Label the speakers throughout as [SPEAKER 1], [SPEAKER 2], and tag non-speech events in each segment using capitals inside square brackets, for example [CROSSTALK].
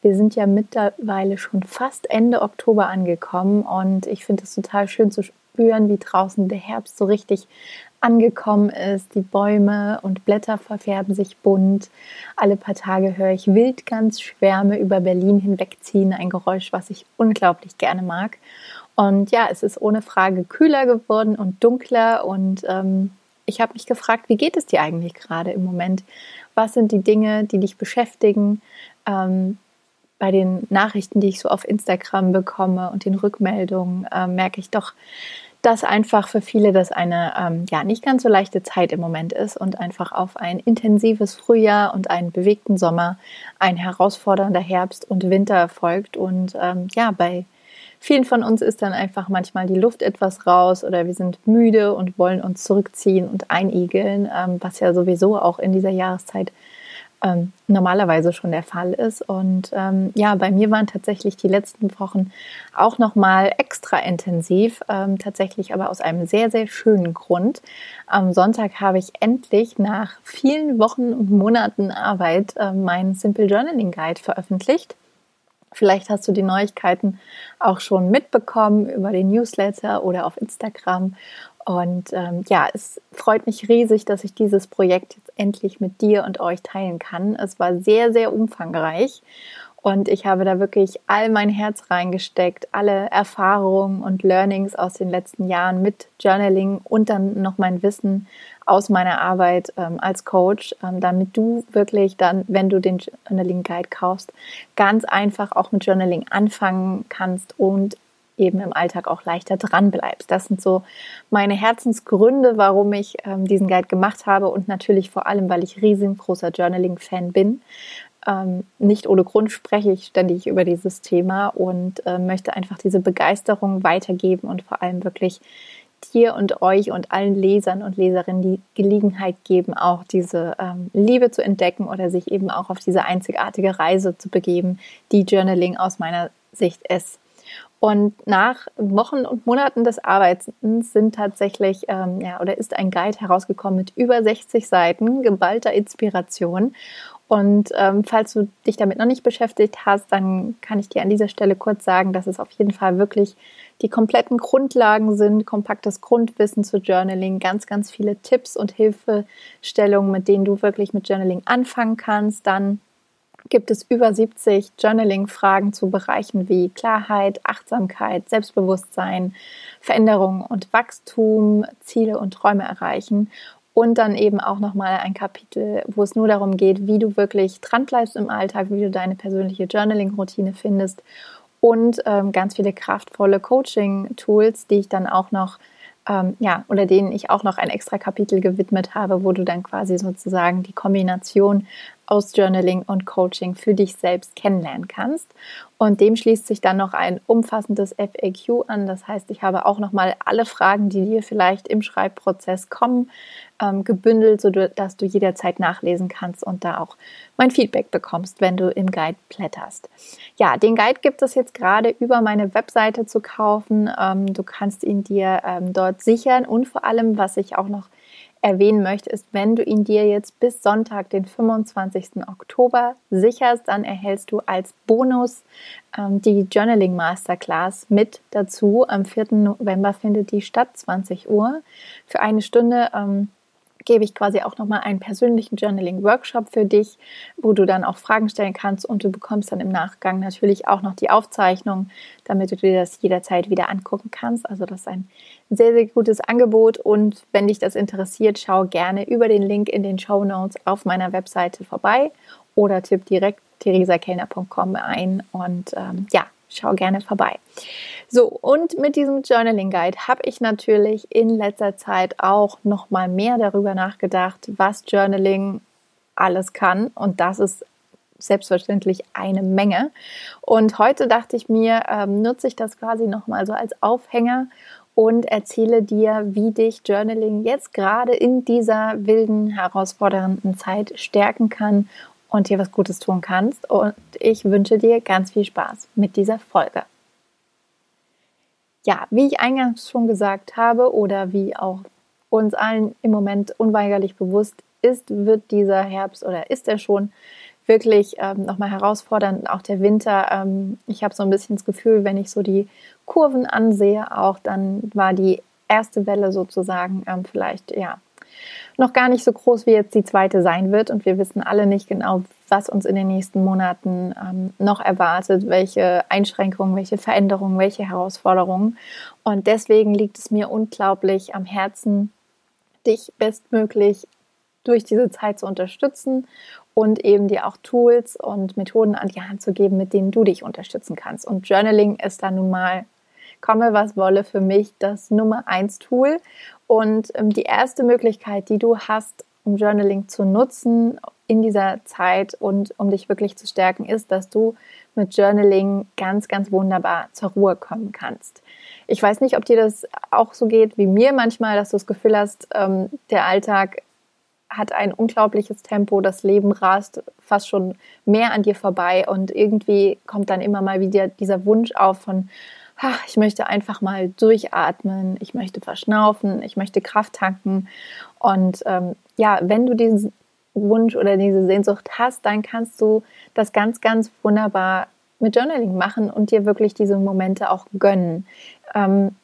[SPEAKER 1] Wir sind ja mittlerweile schon fast Ende Oktober angekommen und ich finde es total schön zu spüren, wie draußen der Herbst so richtig angekommen ist. Die Bäume und Blätter verfärben sich bunt. Alle paar Tage höre ich Wildgans-Schwärme über Berlin hinwegziehen. Ein Geräusch, was ich unglaublich gerne mag. Und ja, es ist ohne Frage kühler geworden und dunkler und ähm, ich habe mich gefragt, wie geht es dir eigentlich gerade im Moment? Was sind die Dinge, die dich beschäftigen? Ähm, bei den Nachrichten, die ich so auf Instagram bekomme und den Rückmeldungen, äh, merke ich doch, dass einfach für viele das eine ähm, ja nicht ganz so leichte Zeit im Moment ist und einfach auf ein intensives Frühjahr und einen bewegten Sommer ein herausfordernder Herbst und Winter folgt. Und ähm, ja bei vielen von uns ist dann einfach manchmal die Luft etwas raus oder wir sind müde und wollen uns zurückziehen und einigeln, ähm, was ja sowieso auch in dieser Jahreszeit ähm, normalerweise schon der Fall ist. Und ähm, ja, bei mir waren tatsächlich die letzten Wochen auch nochmal extra intensiv, ähm, tatsächlich aber aus einem sehr, sehr schönen Grund. Am Sonntag habe ich endlich nach vielen Wochen und Monaten Arbeit äh, meinen Simple Journaling Guide veröffentlicht. Vielleicht hast du die Neuigkeiten auch schon mitbekommen über den Newsletter oder auf Instagram. Und ähm, ja, es freut mich riesig, dass ich dieses Projekt jetzt endlich mit dir und euch teilen kann. Es war sehr, sehr umfangreich und ich habe da wirklich all mein Herz reingesteckt, alle Erfahrungen und Learnings aus den letzten Jahren mit Journaling und dann noch mein Wissen aus meiner Arbeit ähm, als Coach, ähm, damit du wirklich dann, wenn du den Journaling Guide kaufst, ganz einfach auch mit Journaling anfangen kannst und eben im Alltag auch leichter dran bleibst. Das sind so meine Herzensgründe, warum ich ähm, diesen Guide gemacht habe und natürlich vor allem, weil ich riesengroßer Journaling-Fan bin. Ähm, nicht ohne Grund spreche ich ständig über dieses Thema und äh, möchte einfach diese Begeisterung weitergeben und vor allem wirklich dir und euch und allen Lesern und Leserinnen die Gelegenheit geben, auch diese ähm, Liebe zu entdecken oder sich eben auch auf diese einzigartige Reise zu begeben, die Journaling aus meiner Sicht ist. Und nach Wochen und Monaten des Arbeitens sind tatsächlich, ähm, ja, oder ist ein Guide herausgekommen mit über 60 Seiten geballter Inspiration. Und ähm, falls du dich damit noch nicht beschäftigt hast, dann kann ich dir an dieser Stelle kurz sagen, dass es auf jeden Fall wirklich die kompletten Grundlagen sind, kompaktes Grundwissen zu Journaling, ganz, ganz viele Tipps und Hilfestellungen, mit denen du wirklich mit Journaling anfangen kannst. Dann gibt es über 70 Journaling-Fragen zu Bereichen wie Klarheit, Achtsamkeit, Selbstbewusstsein, Veränderung und Wachstum, Ziele und Träume erreichen. Und dann eben auch nochmal ein Kapitel, wo es nur darum geht, wie du wirklich dranbleibst im Alltag, wie du deine persönliche Journaling-Routine findest und ähm, ganz viele kraftvolle Coaching-Tools, die ich dann auch noch ähm, ja, oder denen ich auch noch ein extra Kapitel gewidmet habe, wo du dann quasi sozusagen die Kombination aus Journaling und Coaching für dich selbst kennenlernen kannst. Und dem schließt sich dann noch ein umfassendes FAQ an. Das heißt, ich habe auch nochmal alle Fragen, die dir vielleicht im Schreibprozess kommen, ähm, gebündelt, sodass du jederzeit nachlesen kannst und da auch mein Feedback bekommst, wenn du im Guide blätterst. Ja, den Guide gibt es jetzt gerade über meine Webseite zu kaufen. Ähm, du kannst ihn dir ähm, dort sichern und vor allem, was ich auch noch erwähnen möchte, ist, wenn du ihn dir jetzt bis Sonntag, den 25. Oktober sicherst, dann erhältst du als Bonus ähm, die Journaling Masterclass mit dazu. Am 4. November findet die statt, 20 Uhr. Für eine Stunde ähm, gebe ich quasi auch nochmal einen persönlichen Journaling-Workshop für dich, wo du dann auch Fragen stellen kannst und du bekommst dann im Nachgang natürlich auch noch die Aufzeichnung, damit du dir das jederzeit wieder angucken kannst. Also das ist ein sehr, sehr gutes Angebot und wenn dich das interessiert, schau gerne über den Link in den Show Notes auf meiner Webseite vorbei oder tipp direkt theresakellner.com ein und ähm, ja, schau gerne vorbei. So, und mit diesem Journaling Guide habe ich natürlich in letzter Zeit auch noch mal mehr darüber nachgedacht, was Journaling alles kann und dass es selbstverständlich eine Menge. Und heute dachte ich mir, ähm, nutze ich das quasi nochmal so als Aufhänger und erzähle dir, wie dich Journaling jetzt gerade in dieser wilden, herausfordernden Zeit stärken kann und dir was Gutes tun kannst. Und ich wünsche dir ganz viel Spaß mit dieser Folge. Ja, wie ich eingangs schon gesagt habe oder wie auch uns allen im Moment unweigerlich bewusst ist, wird dieser Herbst oder ist er schon wirklich ähm, nochmal herausfordernd. Auch der Winter, ähm, ich habe so ein bisschen das Gefühl, wenn ich so die Kurven ansehe, auch dann war die erste Welle sozusagen ähm, vielleicht ja noch gar nicht so groß, wie jetzt die zweite sein wird. Und wir wissen alle nicht genau, was uns in den nächsten Monaten ähm, noch erwartet, welche Einschränkungen, welche Veränderungen, welche Herausforderungen. Und deswegen liegt es mir unglaublich am Herzen, dich bestmöglich durch diese Zeit zu unterstützen und eben dir auch Tools und Methoden an die Hand zu geben, mit denen du dich unterstützen kannst. Und Journaling ist da nun mal, komme was wolle, für mich das Nummer eins Tool. Und ähm, die erste Möglichkeit, die du hast, um Journaling zu nutzen in dieser Zeit und um dich wirklich zu stärken, ist, dass du mit Journaling ganz, ganz wunderbar zur Ruhe kommen kannst. Ich weiß nicht, ob dir das auch so geht wie mir manchmal, dass du das Gefühl hast, ähm, der Alltag hat ein unglaubliches Tempo, das Leben rast fast schon mehr an dir vorbei und irgendwie kommt dann immer mal wieder dieser Wunsch auf von, ach, ich möchte einfach mal durchatmen, ich möchte verschnaufen, ich möchte Kraft tanken. Und ähm, ja, wenn du diesen Wunsch oder diese Sehnsucht hast, dann kannst du das ganz, ganz wunderbar mit Journaling machen und dir wirklich diese Momente auch gönnen. Ähm,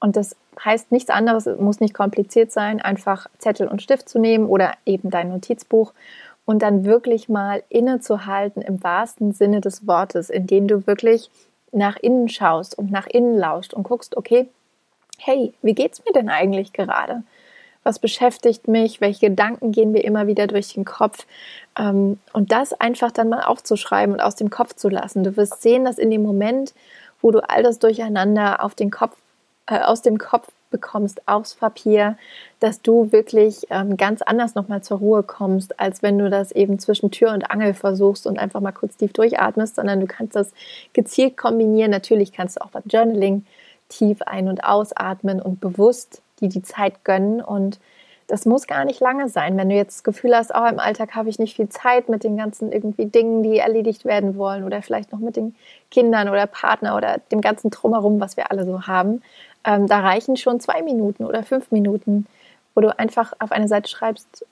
[SPEAKER 1] und das heißt nichts anderes, es muss nicht kompliziert sein, einfach Zettel und Stift zu nehmen oder eben dein Notizbuch und dann wirklich mal innezuhalten im wahrsten Sinne des Wortes, indem du wirklich nach innen schaust und nach innen lauscht und guckst, okay, hey, wie geht's mir denn eigentlich gerade? Was beschäftigt mich? Welche Gedanken gehen mir immer wieder durch den Kopf? Ähm, und das einfach dann mal aufzuschreiben und aus dem Kopf zu lassen. Du wirst sehen, dass in dem Moment, wo du all das durcheinander auf den Kopf äh, aus dem Kopf bekommst aufs Papier, dass du wirklich ähm, ganz anders nochmal zur Ruhe kommst, als wenn du das eben zwischen Tür und Angel versuchst und einfach mal kurz tief durchatmest, sondern du kannst das gezielt kombinieren. Natürlich kannst du auch beim Journaling tief ein- und ausatmen und bewusst dir die Zeit gönnen und das muss gar nicht lange sein. Wenn du jetzt das Gefühl hast, oh, im Alltag habe ich nicht viel Zeit mit den ganzen irgendwie Dingen, die erledigt werden wollen oder vielleicht noch mit den Kindern oder Partner oder dem ganzen Drumherum, was wir alle so haben, ähm, da reichen schon zwei Minuten oder fünf Minuten, wo du einfach auf eine Seite schreibst,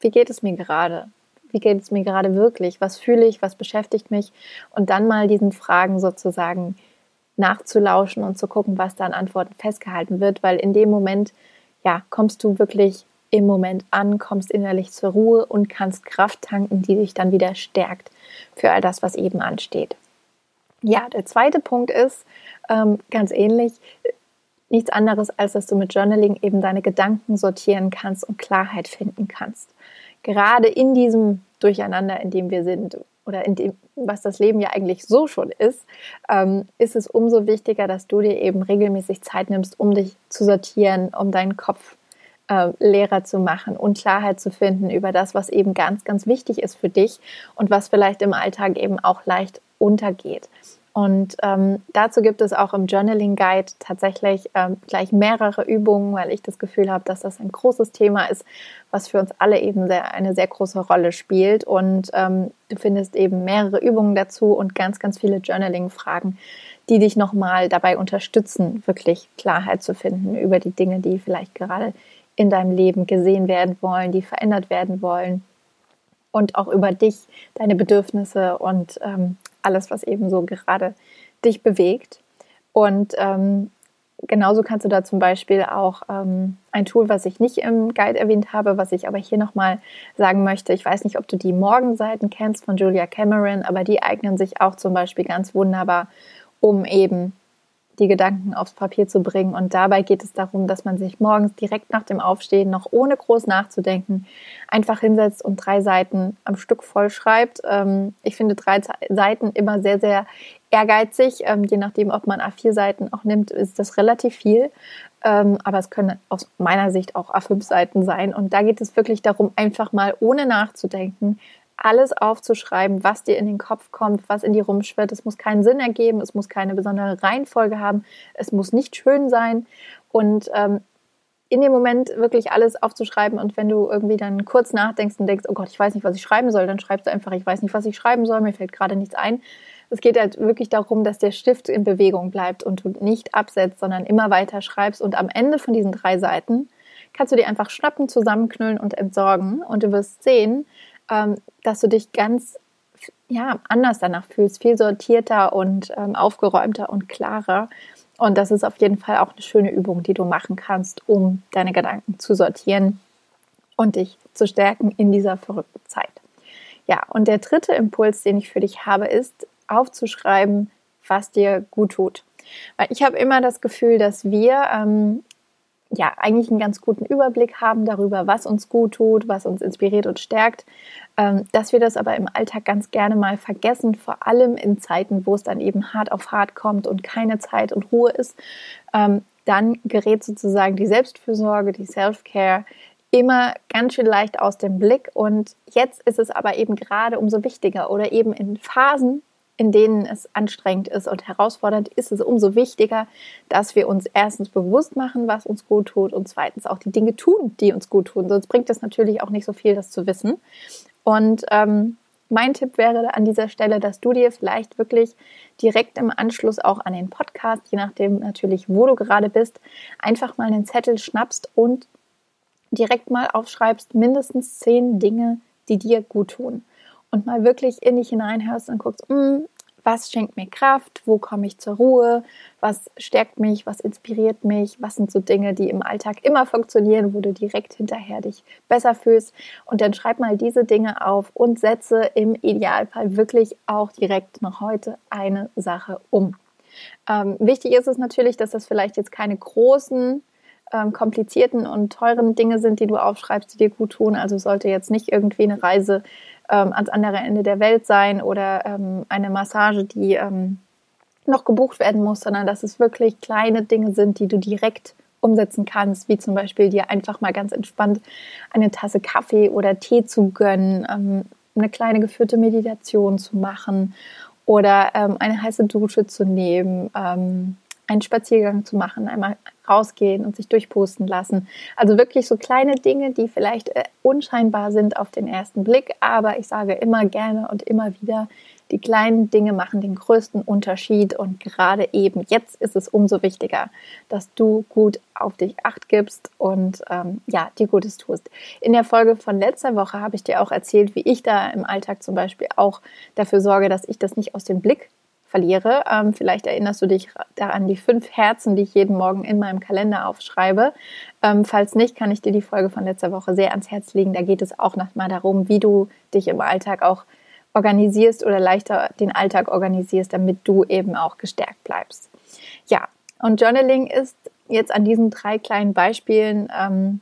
[SPEAKER 1] wie geht es mir gerade? Wie geht es mir gerade wirklich? Was fühle ich? Was beschäftigt mich? Und dann mal diesen Fragen sozusagen nachzulauschen und zu gucken, was da an Antworten festgehalten wird, weil in dem Moment, ja, kommst du wirklich im Moment an, kommst innerlich zur Ruhe und kannst Kraft tanken, die dich dann wieder stärkt für all das, was eben ansteht. Ja, der zweite Punkt ist ähm, ganz ähnlich nichts anderes, als dass du mit Journaling eben deine Gedanken sortieren kannst und Klarheit finden kannst. Gerade in diesem Durcheinander, in dem wir sind oder in dem, was das Leben ja eigentlich so schon ist, ähm, ist es umso wichtiger, dass du dir eben regelmäßig Zeit nimmst, um dich zu sortieren, um deinen Kopf äh, leerer zu machen und Klarheit zu finden über das, was eben ganz, ganz wichtig ist für dich und was vielleicht im Alltag eben auch leicht untergeht. Und ähm, dazu gibt es auch im Journaling Guide tatsächlich ähm, gleich mehrere Übungen, weil ich das Gefühl habe, dass das ein großes Thema ist, was für uns alle eben sehr, eine sehr große Rolle spielt. Und ähm, du findest eben mehrere Übungen dazu und ganz, ganz viele Journaling-Fragen, die dich nochmal dabei unterstützen, wirklich Klarheit zu finden über die Dinge, die vielleicht gerade in deinem Leben gesehen werden wollen, die verändert werden wollen und auch über dich, deine Bedürfnisse und ähm, alles, was eben so gerade dich bewegt. Und ähm, genauso kannst du da zum Beispiel auch ähm, ein Tool, was ich nicht im Guide erwähnt habe, was ich aber hier nochmal sagen möchte. Ich weiß nicht, ob du die Morgenseiten kennst von Julia Cameron, aber die eignen sich auch zum Beispiel ganz wunderbar, um eben die Gedanken aufs Papier zu bringen. Und dabei geht es darum, dass man sich morgens direkt nach dem Aufstehen, noch ohne groß nachzudenken, einfach hinsetzt und drei Seiten am Stück vollschreibt. Ähm, ich finde drei Seiten immer sehr, sehr ehrgeizig. Ähm, je nachdem, ob man A4 Seiten auch nimmt, ist das relativ viel. Ähm, aber es können aus meiner Sicht auch A5 Seiten sein. Und da geht es wirklich darum, einfach mal ohne nachzudenken, alles aufzuschreiben, was dir in den Kopf kommt, was in dir rumschwirrt. Es muss keinen Sinn ergeben, es muss keine besondere Reihenfolge haben, es muss nicht schön sein. Und ähm, in dem Moment wirklich alles aufzuschreiben und wenn du irgendwie dann kurz nachdenkst und denkst, oh Gott, ich weiß nicht, was ich schreiben soll, dann schreibst du einfach, ich weiß nicht, was ich schreiben soll, mir fällt gerade nichts ein. Es geht halt wirklich darum, dass der Stift in Bewegung bleibt und du nicht absetzt, sondern immer weiter schreibst und am Ende von diesen drei Seiten kannst du die einfach schnappen, zusammenknüllen und entsorgen und du wirst sehen, ähm, dass du dich ganz ja, anders danach fühlst, viel sortierter und ähm, aufgeräumter und klarer. Und das ist auf jeden Fall auch eine schöne Übung, die du machen kannst, um deine Gedanken zu sortieren und dich zu stärken in dieser verrückten Zeit. Ja, und der dritte Impuls, den ich für dich habe, ist aufzuschreiben, was dir gut tut. Weil ich habe immer das Gefühl, dass wir ähm, ja eigentlich einen ganz guten Überblick haben darüber, was uns gut tut, was uns inspiriert und stärkt, ähm, dass wir das aber im Alltag ganz gerne mal vergessen, vor allem in Zeiten, wo es dann eben hart auf hart kommt und keine Zeit und Ruhe ist, ähm, dann gerät sozusagen die Selbstfürsorge, die Self-Care immer ganz schön leicht aus dem Blick. Und jetzt ist es aber eben gerade umso wichtiger oder eben in Phasen, in denen es anstrengend ist und herausfordernd, ist es umso wichtiger, dass wir uns erstens bewusst machen, was uns gut tut und zweitens auch die Dinge tun, die uns gut tun. Sonst bringt es natürlich auch nicht so viel, das zu wissen. Und ähm, mein Tipp wäre an dieser Stelle, dass du dir vielleicht wirklich direkt im Anschluss auch an den Podcast, je nachdem natürlich, wo du gerade bist, einfach mal einen Zettel schnappst und direkt mal aufschreibst, mindestens zehn Dinge, die dir gut tun und mal wirklich in dich hineinhörst und guckst, mm, was schenkt mir Kraft, wo komme ich zur Ruhe, was stärkt mich, was inspiriert mich, was sind so Dinge, die im Alltag immer funktionieren, wo du direkt hinterher dich besser fühlst. Und dann schreib mal diese Dinge auf und setze im Idealfall wirklich auch direkt noch heute eine Sache um. Ähm, wichtig ist es natürlich, dass das vielleicht jetzt keine großen ähm, komplizierten und teuren Dinge sind, die du aufschreibst, die dir gut tun. Also sollte jetzt nicht irgendwie eine Reise ähm, ans andere Ende der Welt sein oder ähm, eine Massage, die ähm, noch gebucht werden muss, sondern dass es wirklich kleine Dinge sind, die du direkt umsetzen kannst, wie zum Beispiel dir einfach mal ganz entspannt eine Tasse Kaffee oder Tee zu gönnen, ähm, eine kleine geführte Meditation zu machen oder ähm, eine heiße Dusche zu nehmen, einen Spaziergang zu machen, einmal rausgehen und sich durchpusten lassen. Also wirklich so kleine Dinge, die vielleicht äh, unscheinbar sind auf den ersten Blick, aber ich sage immer gerne und immer wieder, die kleinen Dinge machen den größten Unterschied und gerade eben jetzt ist es umso wichtiger, dass du gut auf dich acht gibst und ähm, ja, dir Gutes tust. In der Folge von letzter Woche habe ich dir auch erzählt, wie ich da im Alltag zum Beispiel auch dafür sorge, dass ich das nicht aus dem Blick verliere. Ähm, vielleicht erinnerst du dich daran, die fünf Herzen, die ich jeden Morgen in meinem Kalender aufschreibe. Ähm, falls nicht, kann ich dir die Folge von letzter Woche sehr ans Herz legen. Da geht es auch nochmal darum, wie du dich im Alltag auch organisierst oder leichter den Alltag organisierst, damit du eben auch gestärkt bleibst. Ja, und Journaling ist jetzt an diesen drei kleinen Beispielen ähm,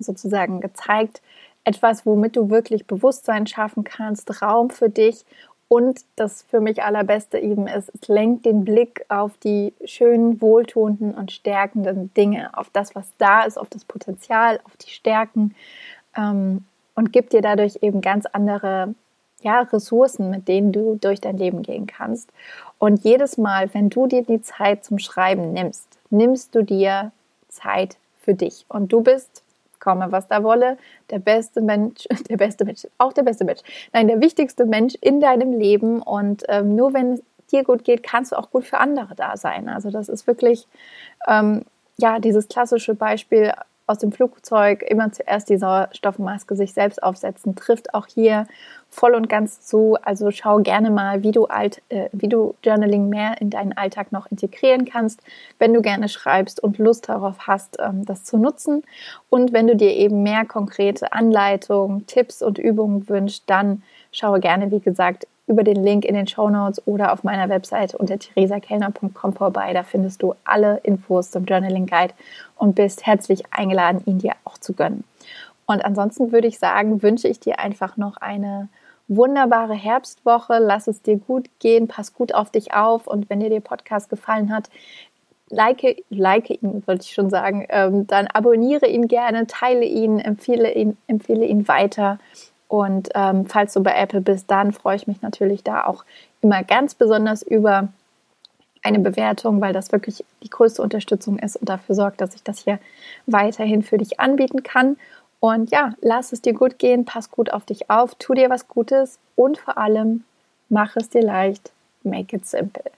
[SPEAKER 1] sozusagen gezeigt, etwas, womit du wirklich Bewusstsein schaffen kannst, Raum für dich und das für mich allerbeste eben ist, es lenkt den Blick auf die schönen, wohltuenden und stärkenden Dinge, auf das, was da ist, auf das Potenzial, auf die Stärken ähm, und gibt dir dadurch eben ganz andere ja, Ressourcen, mit denen du durch dein Leben gehen kannst. Und jedes Mal, wenn du dir die Zeit zum Schreiben nimmst, nimmst du dir Zeit für dich. Und du bist komme, was da wolle, der beste Mensch, [LAUGHS] der beste Mensch, auch der beste Mensch, nein, der wichtigste Mensch in deinem Leben. Und ähm, nur wenn es dir gut geht, kannst du auch gut für andere da sein. Also das ist wirklich, ähm, ja, dieses klassische Beispiel aus dem Flugzeug. Immer zuerst die Sauerstoffmaske sich selbst aufsetzen, trifft auch hier voll und ganz zu. Also schau gerne mal, wie du, alt, äh, wie du Journaling mehr in deinen Alltag noch integrieren kannst, wenn du gerne schreibst und Lust darauf hast, ähm, das zu nutzen. Und wenn du dir eben mehr konkrete Anleitungen, Tipps und Übungen wünschst, dann schaue gerne, wie gesagt, über den Link in den Show Notes oder auf meiner Webseite unter theresakellner.com vorbei. Da findest du alle Infos zum Journaling Guide und bist herzlich eingeladen, ihn dir auch zu gönnen. Und ansonsten würde ich sagen, wünsche ich dir einfach noch eine wunderbare Herbstwoche. Lass es dir gut gehen, pass gut auf dich auf und wenn dir der Podcast gefallen hat, like, like ihn, wollte ich schon sagen, ähm, dann abonniere ihn gerne, teile ihn, empfehle ihn, empfehle ihn weiter Und ähm, falls du bei Apple bist, dann freue ich mich natürlich da auch immer ganz besonders über eine Bewertung, weil das wirklich die größte Unterstützung ist und dafür sorgt, dass ich das hier weiterhin für dich anbieten kann. Und ja, lass es dir gut gehen, pass gut auf dich auf, tu dir was Gutes und vor allem mach es dir leicht, make it simple.